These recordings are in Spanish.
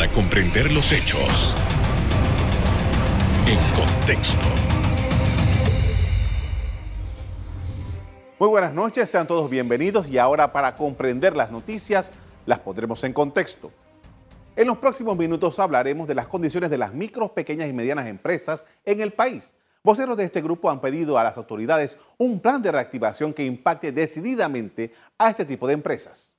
para comprender los hechos en contexto. Muy buenas noches, sean todos bienvenidos y ahora para comprender las noticias las pondremos en contexto. En los próximos minutos hablaremos de las condiciones de las micro, pequeñas y medianas empresas en el país. Voceros de este grupo han pedido a las autoridades un plan de reactivación que impacte decididamente a este tipo de empresas.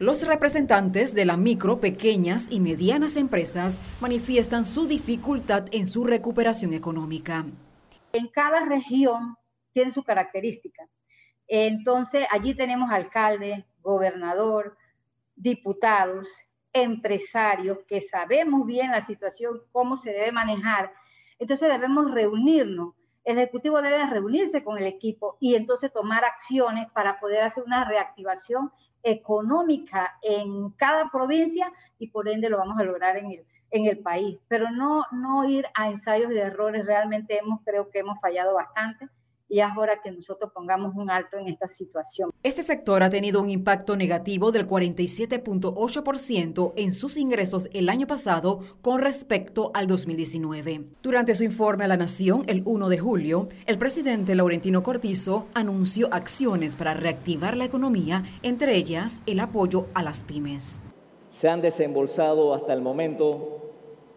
Los representantes de las micro, pequeñas y medianas empresas manifiestan su dificultad en su recuperación económica. En cada región tiene su característica. Entonces, allí tenemos alcalde, gobernador, diputados, empresarios que sabemos bien la situación, cómo se debe manejar. Entonces debemos reunirnos. El Ejecutivo debe reunirse con el equipo y entonces tomar acciones para poder hacer una reactivación económica en cada provincia y por ende lo vamos a lograr en el, en el país. Pero no, no ir a ensayos de errores, realmente hemos, creo que hemos fallado bastante y es hora que nosotros pongamos un alto en esta situación. Este sector ha tenido un impacto negativo del 47.8% en sus ingresos el año pasado con respecto al 2019. Durante su informe a la Nación el 1 de julio, el presidente Laurentino Cortizo anunció acciones para reactivar la economía, entre ellas el apoyo a las pymes. Se han desembolsado hasta el momento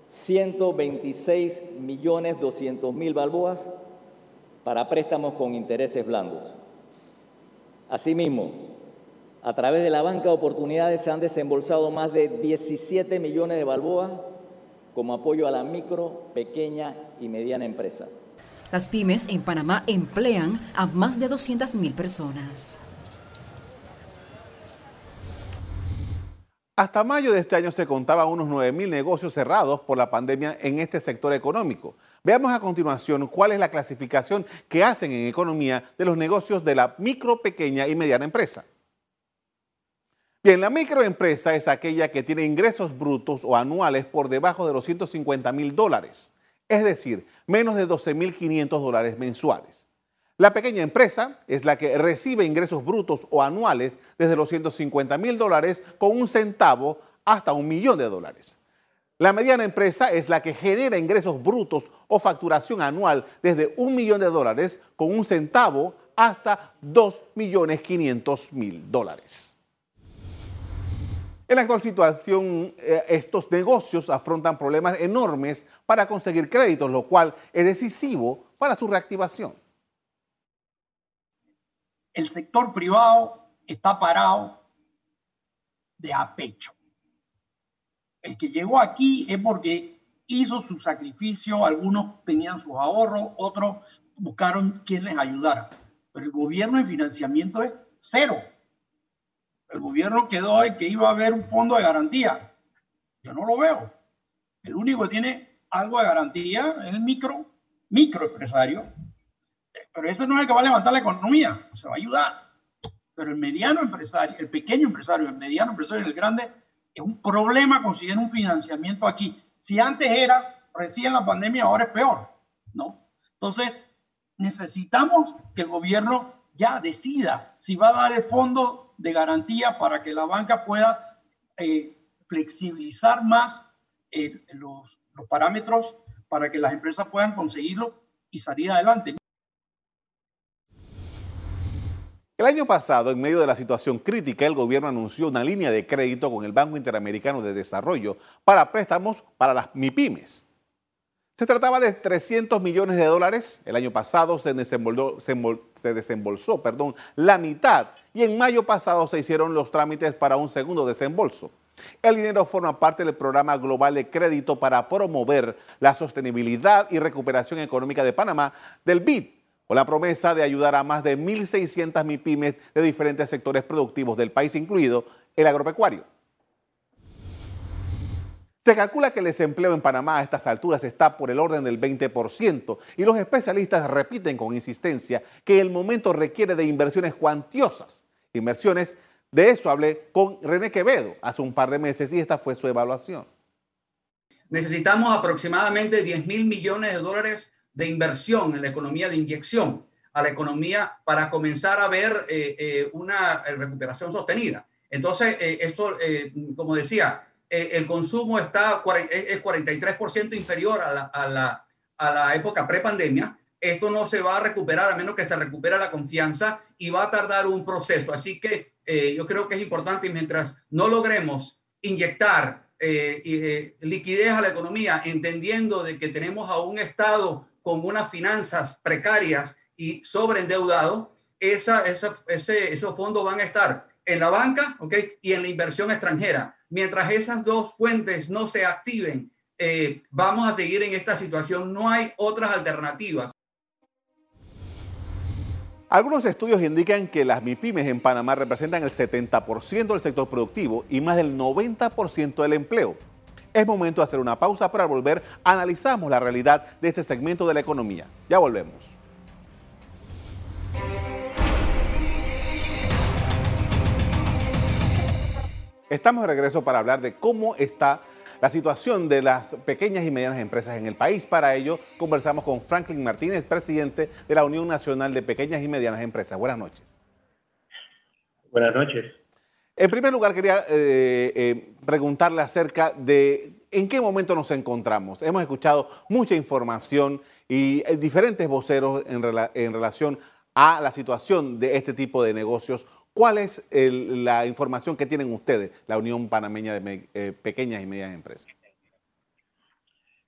126 millones 200 mil balboas para préstamos con intereses blandos. Asimismo, a través de la banca de oportunidades se han desembolsado más de 17 millones de balboas como apoyo a la micro, pequeña y mediana empresa. Las pymes en Panamá emplean a más de 200.000 personas. Hasta mayo de este año se contaban unos 9.000 negocios cerrados por la pandemia en este sector económico. Veamos a continuación cuál es la clasificación que hacen en economía de los negocios de la micro, pequeña y mediana empresa. Bien, la microempresa es aquella que tiene ingresos brutos o anuales por debajo de los 150 mil dólares, es decir, menos de 12.500 dólares mensuales. La pequeña empresa es la que recibe ingresos brutos o anuales desde los 150 mil dólares con un centavo hasta un millón de dólares. La mediana empresa es la que genera ingresos brutos o facturación anual desde un millón de dólares con un centavo hasta dos millones quinientos mil dólares. En la actual situación, eh, estos negocios afrontan problemas enormes para conseguir créditos, lo cual es decisivo para su reactivación. El sector privado está parado de a pecho el que llegó aquí es porque hizo su sacrificio, algunos tenían sus ahorros, otros buscaron quien les ayudara. Pero el gobierno de financiamiento es cero. El gobierno quedó en que iba a haber un fondo de garantía. Yo no lo veo. El único que tiene algo de garantía es el micro, microempresario. Pero ese no es el que va a levantar la economía, se va a ayudar. Pero el mediano empresario, el pequeño empresario, el mediano empresario, el grande, es un problema conseguir un financiamiento aquí. Si antes era recién la pandemia, ahora es peor, ¿no? Entonces, necesitamos que el gobierno ya decida si va a dar el fondo de garantía para que la banca pueda eh, flexibilizar más eh, los, los parámetros para que las empresas puedan conseguirlo y salir adelante. El año pasado, en medio de la situación crítica, el gobierno anunció una línea de crédito con el Banco Interamericano de Desarrollo para préstamos para las MIPIMES. Se trataba de 300 millones de dólares. El año pasado se se desembolsó perdón, la mitad y en mayo pasado se hicieron los trámites para un segundo desembolso. El dinero forma parte del programa global de crédito para promover la sostenibilidad y recuperación económica de Panamá del BID con la promesa de ayudar a más de 1.600 MIPIMES de diferentes sectores productivos del país, incluido el agropecuario. Se calcula que el desempleo en Panamá a estas alturas está por el orden del 20% y los especialistas repiten con insistencia que el momento requiere de inversiones cuantiosas. Inversiones, de eso hablé con René Quevedo hace un par de meses y esta fue su evaluación. Necesitamos aproximadamente 10 mil millones de dólares de inversión en la economía de inyección a la economía para comenzar a ver eh, eh, una recuperación sostenida. Entonces, eh, esto, como decía, eh, el consumo está, es 43% inferior a la, a la, a la época prepandemia. Esto no se va a recuperar a menos que se recupere la confianza y va a tardar un proceso. Así que eh, yo creo que es importante mientras no logremos inyectar eh, liquidez a la economía, entendiendo de que tenemos a un Estado con unas finanzas precarias y sobreendeudado, esa, esa, ese, esos fondos van a estar en la banca ¿okay? y en la inversión extranjera. Mientras esas dos fuentes no se activen, eh, vamos a seguir en esta situación. No hay otras alternativas. Algunos estudios indican que las MIPIMES en Panamá representan el 70% del sector productivo y más del 90% del empleo. Es momento de hacer una pausa para volver. Analizamos la realidad de este segmento de la economía. Ya volvemos. Estamos de regreso para hablar de cómo está la situación de las pequeñas y medianas empresas en el país. Para ello, conversamos con Franklin Martínez, presidente de la Unión Nacional de Pequeñas y Medianas Empresas. Buenas noches. Buenas noches. En primer lugar, quería eh, eh, preguntarle acerca de en qué momento nos encontramos. Hemos escuchado mucha información y eh, diferentes voceros en, en relación a la situación de este tipo de negocios ¿Cuál es la información que tienen ustedes, la Unión Panameña de Pequeñas y Medianas Empresas?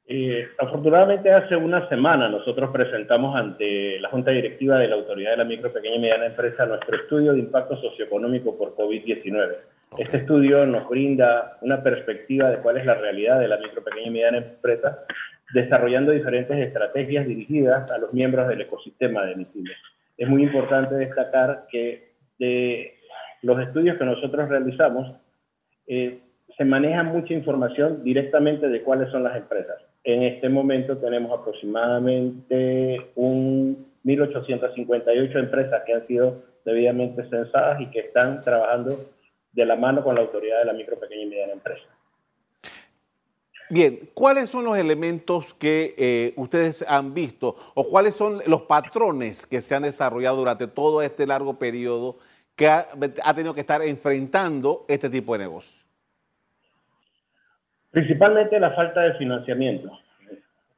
Eh, afortunadamente hace una semana nosotros presentamos ante la Junta Directiva de la Autoridad de la Micro, Pequeña y Mediana Empresa nuestro estudio de impacto socioeconómico por COVID-19. Este estudio nos brinda una perspectiva de cuál es la realidad de la micro, pequeña y mediana empresa, desarrollando diferentes estrategias dirigidas a los miembros del ecosistema de MIPYME. Es muy importante destacar que de los estudios que nosotros realizamos, eh, se maneja mucha información directamente de cuáles son las empresas. En este momento tenemos aproximadamente un 1.858 empresas que han sido debidamente censadas y que están trabajando de la mano con la autoridad de la micro, pequeña y mediana empresa. Bien, ¿cuáles son los elementos que eh, ustedes han visto o cuáles son los patrones que se han desarrollado durante todo este largo periodo que ha, tenido que estar enfrentando este tipo de negocio? Principalmente la falta de financiamiento.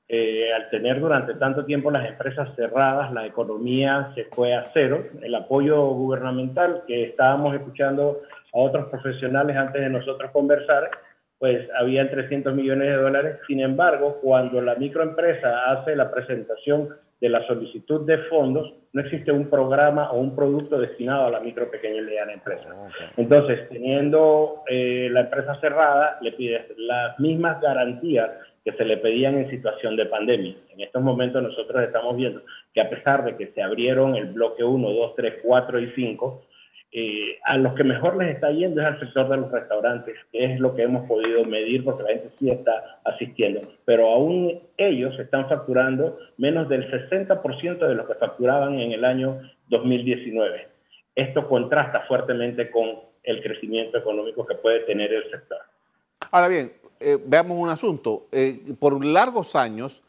Eh, al tener durante tanto tiempo las empresas cerradas, la economía se fue a cero. El apoyo gubernamental que estábamos escuchando a otros profesionales antes de nosotros conversar, pues había 300 millones de dólares. Sin embargo, cuando la microempresa hace la presentación de la solicitud de fondos, no existe un programa o un producto destinado a la micro, pequeña y mediana empresa. Entonces, teniendo eh, la empresa cerrada, le pides las mismas garantías que se le pedían en situación de pandemia. En estos momentos nosotros estamos viendo que a pesar de que se abrieron el bloque 1, 2, 3, 4 y 5, eh, a los que mejor les está yendo es al sector de los restaurantes, que es lo que hemos podido medir porque la gente sí está asistiendo. Pero aún ellos están facturando menos del 60% de lo que facturaban en el año 2019. Esto contrasta fuertemente con el crecimiento económico que puede tener el sector. Ahora bien, eh, veamos un asunto. Eh, por largos años,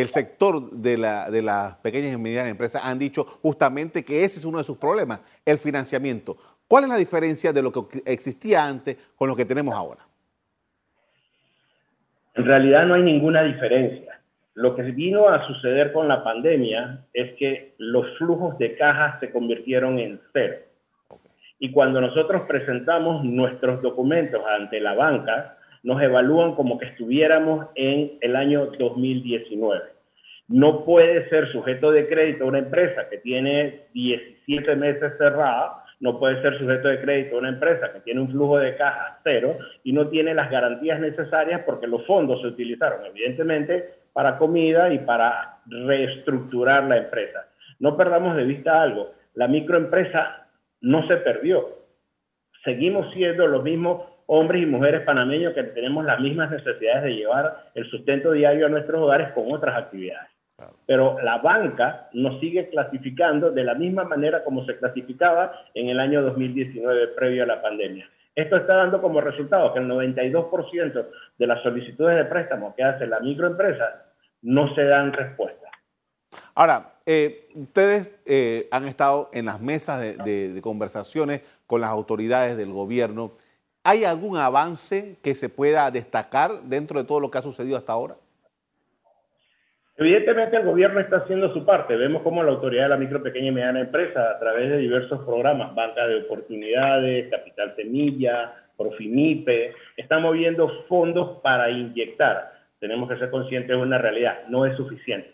el sector de, la, de las pequeñas y medianas empresas han dicho justamente que ese es uno de sus problemas, el financiamiento. ¿Cuál es la diferencia de lo que existía antes con lo que tenemos ahora? En realidad no hay ninguna diferencia. Lo que vino a suceder con la pandemia es que los flujos de caja se convirtieron en cero. Y cuando nosotros presentamos nuestros documentos ante la banca, nos evalúan como que estuviéramos en el año 2019. No puede ser sujeto de crédito una empresa que tiene 17 meses cerrada, no puede ser sujeto de crédito una empresa que tiene un flujo de caja cero y no tiene las garantías necesarias porque los fondos se utilizaron evidentemente para comida y para reestructurar la empresa. No perdamos de vista algo, la microempresa no se perdió. Seguimos siendo los mismos hombres y mujeres panameños que tenemos las mismas necesidades de llevar el sustento diario a nuestros hogares con otras actividades. Pero la banca nos sigue clasificando de la misma manera como se clasificaba en el año 2019 previo a la pandemia. Esto está dando como resultado que el 92% de las solicitudes de préstamo que hace la microempresa no se dan respuesta. Ahora, eh, ustedes eh, han estado en las mesas de conversaciones con las autoridades del gobierno ¿Hay algún avance que se pueda destacar dentro de todo lo que ha sucedido hasta ahora? Evidentemente el gobierno está haciendo su parte. Vemos cómo la autoridad de la micro, pequeña y mediana empresa, a través de diversos programas, banca de oportunidades, capital semilla, Profimipe, está moviendo fondos para inyectar. Tenemos que ser conscientes de una realidad, no es suficiente.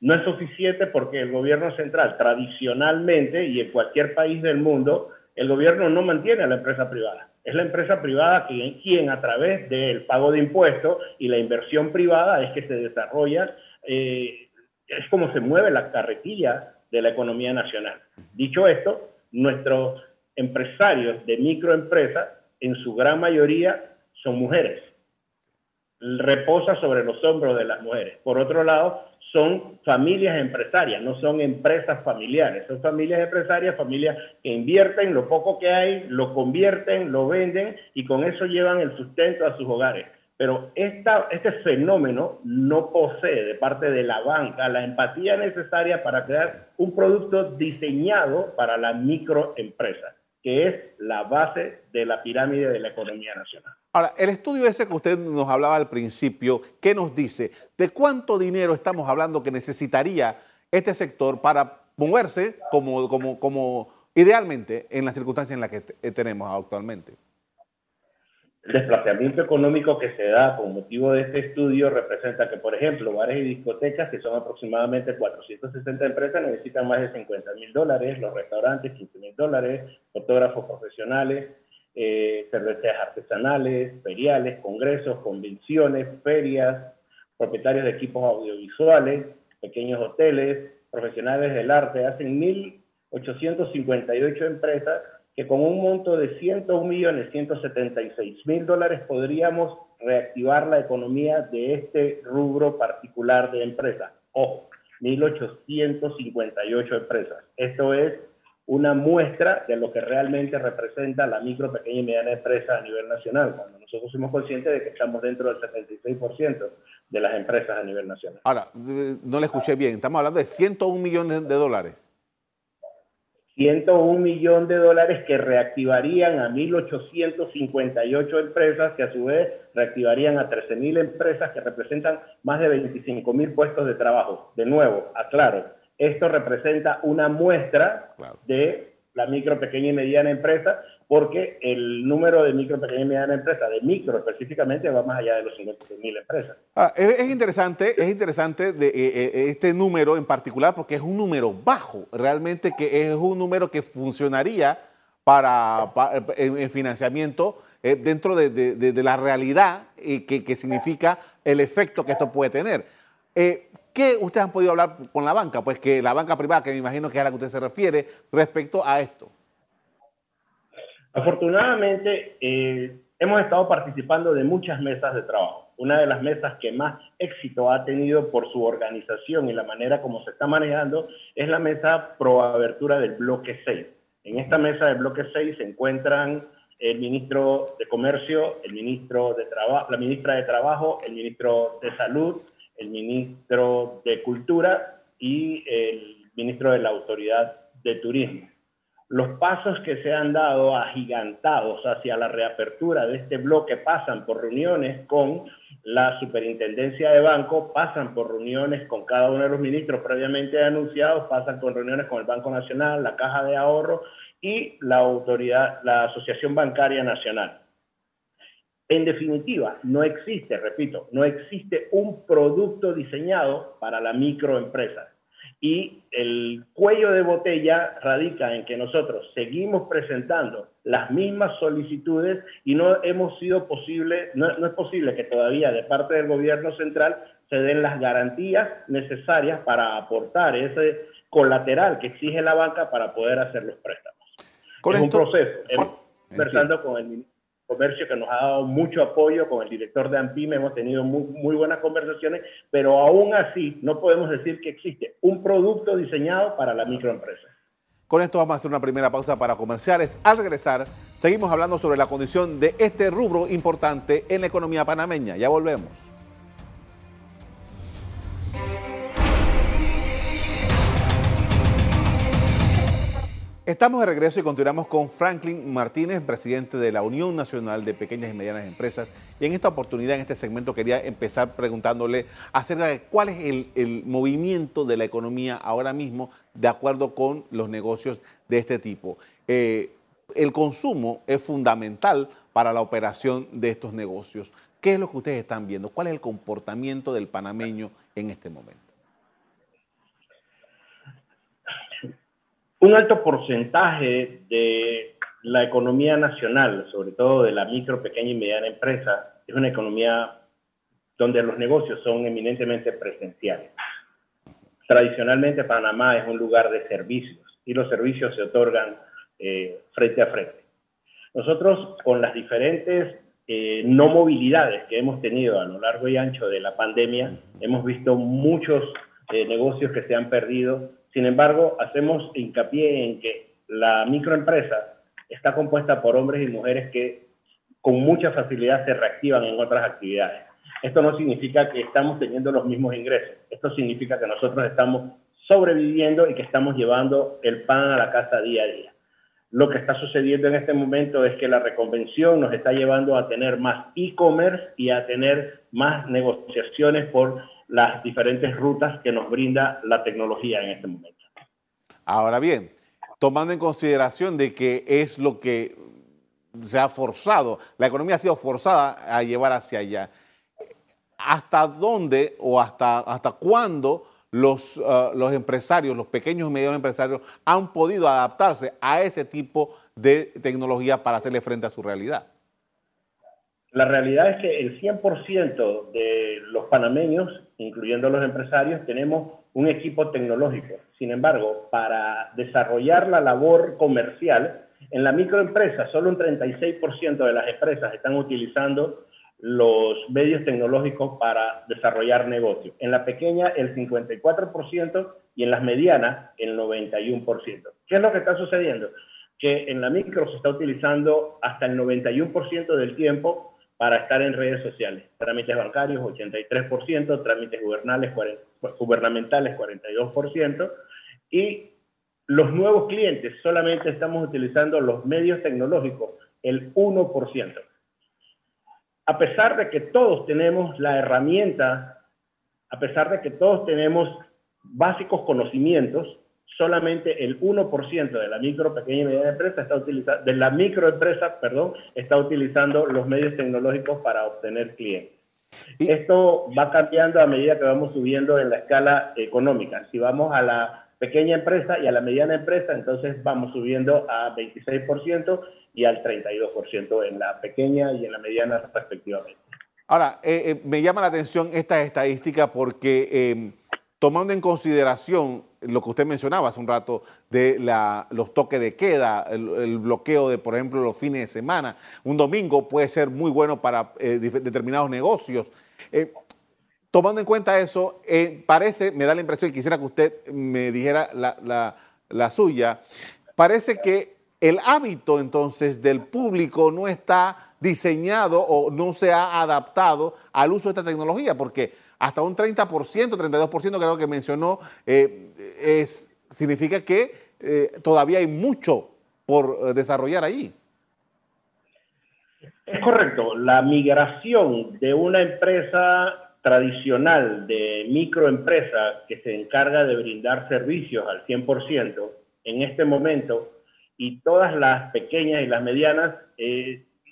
No es suficiente porque el gobierno central tradicionalmente y en cualquier país del mundo, el gobierno no mantiene a la empresa privada. Es la empresa privada quien, a través del pago de impuestos y la inversión privada es que se desarrolla, eh, es como se mueve la carretilla de la economía nacional. Dicho esto, nuestros empresarios de microempresas, en su gran mayoría, son mujeres. Reposa sobre los hombros de las mujeres. Por otro lado, son familias empresarias, no son empresas familiares, son familias empresarias, familias que invierten lo poco que hay, lo convierten, lo venden y con eso llevan el sustento a sus hogares. Pero esta, este fenómeno no posee de parte de la banca la empatía necesaria para crear un producto diseñado para la microempresa, que es la base de la pirámide de la economía nacional. Ahora, el estudio ese que usted nos hablaba al principio, ¿qué nos dice? ¿De cuánto dinero estamos hablando que necesitaría este sector para moverse como, como, como idealmente en las circunstancias en las que tenemos actualmente? El desplazamiento económico que se da con motivo de este estudio representa que, por ejemplo, bares y discotecas, que son aproximadamente 460 empresas, necesitan más de 50 mil dólares, los restaurantes 15 mil dólares, fotógrafos profesionales eh, cerveceras artesanales, feriales, congresos, convenciones, ferias, propietarios de equipos audiovisuales, pequeños hoteles, profesionales del arte, hacen 1.858 empresas que con un monto de 101.176.000 mil dólares podríamos reactivar la economía de este rubro particular de empresas. Ojo, 1.858 empresas. Esto es una muestra de lo que realmente representa la micro, pequeña y mediana empresa a nivel nacional, cuando nosotros somos conscientes de que estamos dentro del 76% de las empresas a nivel nacional. Ahora, no le escuché bien, estamos hablando de 101 millones de dólares. 101 millones de dólares que reactivarían a 1.858 empresas, que a su vez reactivarían a 13.000 empresas que representan más de 25.000 puestos de trabajo. De nuevo, aclaro, esto representa una muestra de la micro, pequeña y mediana empresa, porque el número de micro, pequeña y mediana empresa, de micro específicamente, va más allá de los 56.000 empresas. Ah, es, interesante, es interesante de, eh, eh, este número en particular porque es un número bajo, realmente que es un número que funcionaría para, en, financiamiento eh, dentro de, la realidad y que, que, significa el efecto que esto puede tener. ¿Qué ustedes han podido hablar con la banca? Pues que la banca privada, que me imagino que es a la que usted se refiere, respecto a esto. Afortunadamente, eh, hemos estado participando de muchas mesas de trabajo. Una de las mesas que más éxito ha tenido por su organización y la manera como se está manejando es la mesa pro abertura del bloque 6. En esta mesa del bloque 6 se encuentran el ministro de Comercio, el ministro de la ministra de Trabajo, el ministro de Salud, el ministro de Cultura y el ministro de la Autoridad de Turismo. Los pasos que se han dado agigantados hacia la reapertura de este bloque pasan por reuniones con la superintendencia de banco, pasan por reuniones con cada uno de los ministros previamente anunciados, pasan con reuniones con el Banco Nacional, la Caja de Ahorro y la autoridad, la Asociación Bancaria Nacional. En definitiva, no existe, repito, no existe un producto diseñado para la microempresa. Y el cuello de botella radica en que nosotros seguimos presentando las mismas solicitudes y no hemos sido posible, no, es posible que todavía de parte del gobierno central se den las garantías necesarias para aportar ese colateral que exige la banca para poder hacer los préstamos. es un proceso. conversando con el comercio que nos ha dado mucho apoyo con el director de AMPIME, hemos tenido muy, buenas conversaciones, pero aún así no podemos decir que existe un producto diseñado para la microempresa. Con esto vamos a hacer una primera pausa para comerciales. Al regresar, seguimos hablando sobre la condición de este rubro importante en la economía panameña. Ya volvemos. Estamos de regreso y continuamos con Franklin Martínez, presidente de la Unión Nacional de Pequeñas y Medianas Empresas. Y en esta oportunidad, en este segmento, quería empezar preguntándole acerca de cuál es el, movimiento de la economía ahora mismo de acuerdo con los negocios de este tipo. Eh, el consumo es fundamental para la operación de estos negocios. ¿Qué es lo que ustedes están viendo? ¿Cuál es el comportamiento del panameño en este momento? Un alto porcentaje de la economía nacional, sobre todo de la micro, pequeña y mediana empresa, es una economía donde los negocios son eminentemente presenciales. Tradicionalmente Panamá es un lugar de servicios y los servicios se otorgan eh, frente a frente. Nosotros con las diferentes eh, no movilidades que hemos tenido a lo largo y ancho de la pandemia, hemos visto muchos eh, negocios que se han perdido sin embargo, hacemos hincapié en que la microempresa está compuesta por hombres y mujeres que con mucha facilidad se reactivan en otras actividades. Esto no significa que estamos teniendo los mismos ingresos. Esto significa que nosotros estamos sobreviviendo y que estamos llevando el pan a la casa día a día. Lo que está sucediendo en este momento es que la reconvención nos está llevando a tener más e-commerce y a tener más negociaciones por las diferentes rutas que nos brinda la tecnología en este momento. Ahora bien, tomando en consideración de que es lo que se ha forzado, la economía ha sido forzada a llevar hacia allá, ¿hasta dónde o hasta, hasta cuándo los, uh, los empresarios, los pequeños y medianos empresarios han podido adaptarse a ese tipo de tecnología para hacerle frente a su realidad? La realidad es que el 100% de los panameños, incluyendo los empresarios, tenemos un equipo tecnológico. Sin embargo, para desarrollar la labor comercial, en la microempresa solo un 36% de las empresas están utilizando los medios tecnológicos para desarrollar negocios. En la pequeña el 54% y en las medianas el 91%. ¿Qué es lo que está sucediendo? Que en la micro se está utilizando hasta el 91% del tiempo para estar en redes sociales. Trámites bancarios 83%, trámites gubernamentales 42% y los nuevos clientes solamente estamos utilizando los medios tecnológicos el 1%. A pesar de que todos tenemos la herramienta, a pesar de que todos tenemos básicos conocimientos, solamente el 1% de la micro, pequeña y mediana empresa está utilizando, de la microempresa, perdón, está utilizando los medios tecnológicos para obtener clientes. Esto va cambiando a medida que vamos subiendo en la escala económica. Si vamos a la pequeña empresa y a la mediana empresa, entonces vamos subiendo a 26% y al 32% en la pequeña y en la mediana respectivamente. Ahora, eh, eh, me llama la atención esta estadística porque eh, tomando en consideración lo que usted mencionaba hace un rato de los toques de queda, el, bloqueo de, por ejemplo, los fines de semana. Un domingo puede ser muy bueno para eh, determinados negocios. Eh, tomando en cuenta eso, eh, parece, me da la impresión, y quisiera que usted me dijera la suya, parece que el hábito entonces del público no está diseñado o no se ha adaptado al uso de esta tecnología, porque hasta un 30%, 32% creo que mencionó, eh, significa que eh, todavía hay mucho por eh, desarrollar allí. Es correcto, la migración de una empresa tradicional, de microempresa que se encarga de brindar servicios al 100%, en este momento, y todas las pequeñas y las medianas,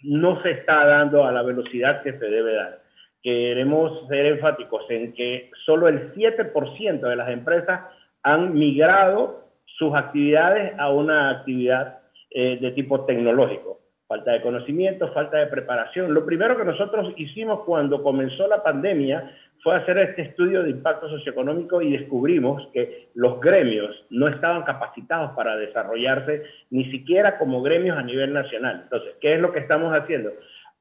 no se está dando a la velocidad que se debe dar queremos ser enfáticos en que solo el 7% de las empresas han migrado sus actividades a una actividad eh, de tipo tecnológico. Falta de conocimiento, falta de preparación. Lo primero que nosotros hicimos cuando comenzó la pandemia fue hacer este estudio de impacto socioeconómico y descubrimos que los gremios no estaban capacitados para desarrollarse ni siquiera como gremios a nivel nacional. Entonces, ¿qué es lo que estamos haciendo?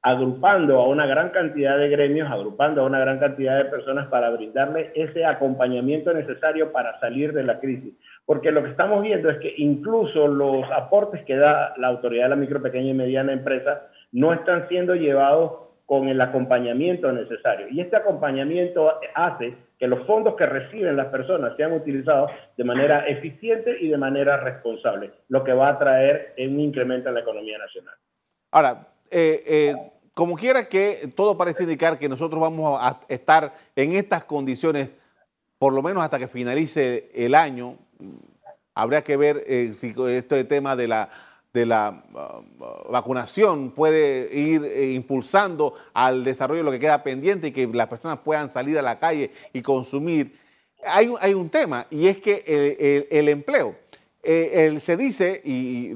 Agrupando a una gran cantidad de gremios, agrupando a una gran cantidad de personas para brindarle ese acompañamiento necesario para salir de la crisis. Porque lo que estamos viendo es que incluso los aportes que da la autoridad de la micro, pequeña y mediana empresa no están siendo llevados con el acompañamiento necesario. Y este acompañamiento hace que los fondos que reciben las personas sean utilizados de manera eficiente y de manera responsable, lo que va a traer un incremento en la economía nacional. Ahora, eh, eh, como quiera que todo parece indicar que nosotros vamos a estar en estas condiciones por lo menos hasta que finalice el año, habría que ver eh, si este tema de la de la uh, vacunación puede ir impulsando al desarrollo de lo que queda pendiente y que las personas puedan salir a la calle y consumir. Hay, hay un tema y es que el, empleo. Eh, se dice, y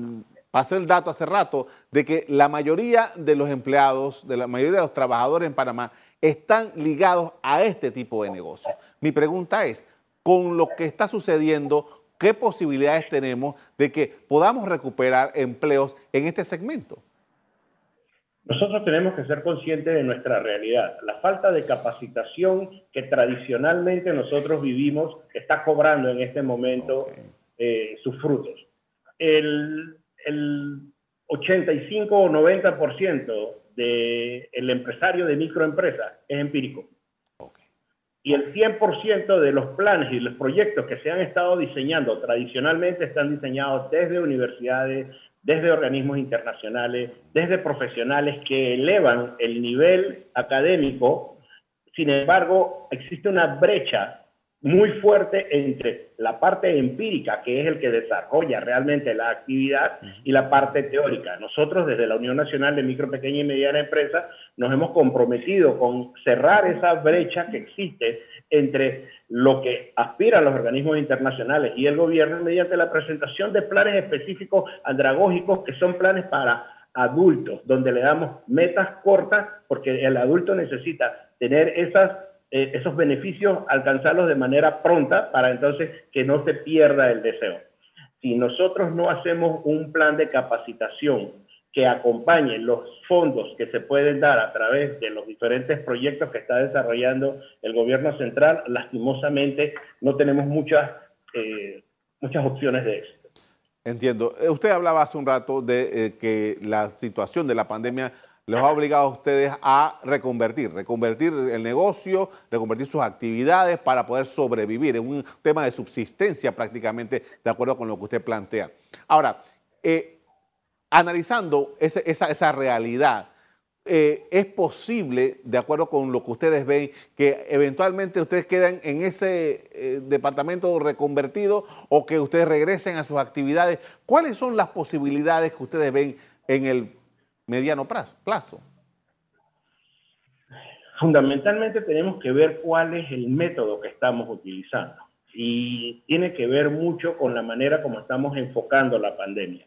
pasé el dato hace rato, de que la mayoría de los empleados, de la mayoría de los trabajadores en Panamá están ligados a este tipo de negocios. Mi pregunta es, con lo que está sucediendo, ¿Qué posibilidades tenemos de que podamos recuperar empleos en este segmento? Nosotros tenemos que ser conscientes de nuestra realidad. La falta de capacitación que tradicionalmente nosotros vivimos está cobrando en este momento eh, sus frutos. El, 85 o 90% del empresario de microempresa es empírico y el 100% de los planes y los proyectos que se han estado diseñando tradicionalmente están diseñados desde universidades, desde organismos internacionales, desde profesionales que elevan el nivel académico. Sin embargo, existe una brecha muy fuerte entre la parte empírica, que es el que desarrolla realmente la actividad, y la parte teórica. Nosotros desde la Unión Nacional de Micro, Pequeña y Mediana Empresa nos hemos comprometido con cerrar esa brecha que existe entre lo que aspiran los organismos internacionales y el gobierno mediante la presentación de planes específicos andragógicos que son planes para adultos, donde le damos metas cortas porque el adulto necesita tener esas eh, esos beneficios, alcanzarlos de manera pronta para entonces que no se pierda el deseo. Si nosotros no hacemos un plan de capacitación que acompañe los fondos que se pueden dar a través de los diferentes proyectos que está desarrollando el gobierno central, lastimosamente no tenemos muchas, eh, muchas opciones de éxito. Entiendo. Eh, usted hablaba hace un rato de que la situación de la pandemia los ha obligado a ustedes a reconvertir, reconvertir el negocio, reconvertir sus actividades para poder sobrevivir. Es un tema de subsistencia prácticamente, de acuerdo con lo que usted plantea. Ahora, eh, analizando esa, realidad, eh, es posible, de acuerdo con lo que ustedes ven, que eventualmente ustedes queden en ese eh, departamento reconvertido o que ustedes regresen a sus actividades. ¿Cuáles son las posibilidades que ustedes ven en el mediano plazo? Fundamentalmente tenemos que ver cuál es el método que estamos utilizando y tiene que ver mucho con la manera como estamos enfocando la pandemia.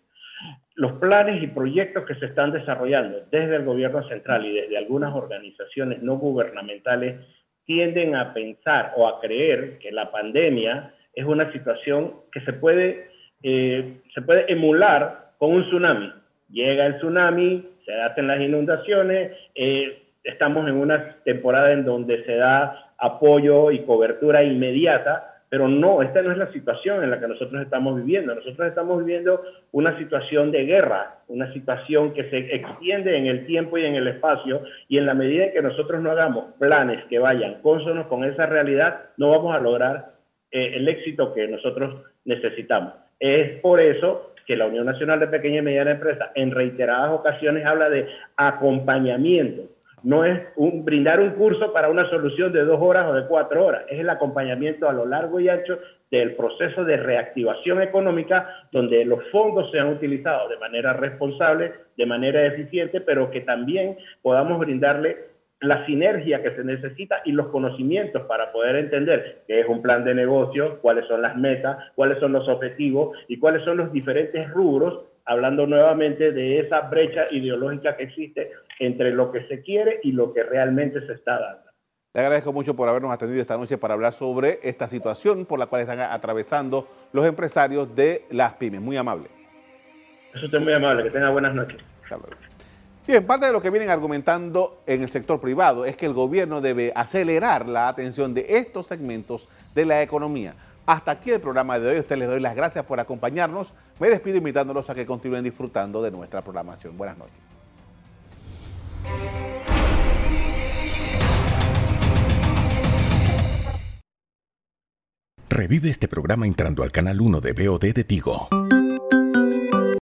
Los planes y proyectos que se están desarrollando desde el gobierno central y desde algunas organizaciones no gubernamentales tienden a pensar o a creer que la pandemia es una situación que se puede, eh, se puede emular con un tsunami. Llega el tsunami, se hacen las inundaciones, eh, estamos en una temporada en donde se da apoyo y cobertura inmediata, pero no, esta no es la situación en la que nosotros estamos viviendo. Nosotros estamos viviendo una situación de guerra, una situación que se extiende en el tiempo y en el espacio, y en la medida en que nosotros no hagamos planes que vayan cónsonos con esa realidad, no vamos a lograr eh, el éxito que nosotros necesitamos. Es por eso que la Unión Nacional de Pequeña y Mediana Empresa en reiteradas ocasiones habla de acompañamiento. No es un, brindar un curso para una solución de dos horas o de cuatro horas, es el acompañamiento a lo largo y ancho del proceso de reactivación económica donde los fondos sean utilizados de manera responsable, de manera eficiente, pero que también podamos brindarle la sinergia que se necesita y los conocimientos para poder entender qué es un plan de negocio, cuáles son las metas, cuáles son los objetivos y cuáles son los diferentes rubros, hablando nuevamente de esa brecha ideológica que existe entre lo que se quiere y lo que realmente se está dando. Le agradezco mucho por habernos atendido esta noche para hablar sobre esta situación por la cual están atravesando los empresarios de las pymes. Muy amable. Eso es muy amable. Que tenga buenas noches. Bien, parte de lo que vienen argumentando en el sector privado es que el gobierno debe acelerar la atención de estos segmentos de la economía. Hasta aquí el programa de hoy. Ustedes les doy las gracias por acompañarnos. Me despido invitándolos a que continúen disfrutando de nuestra programación. Buenas noches. Revive este programa entrando al canal 1 de BOD de Tigo.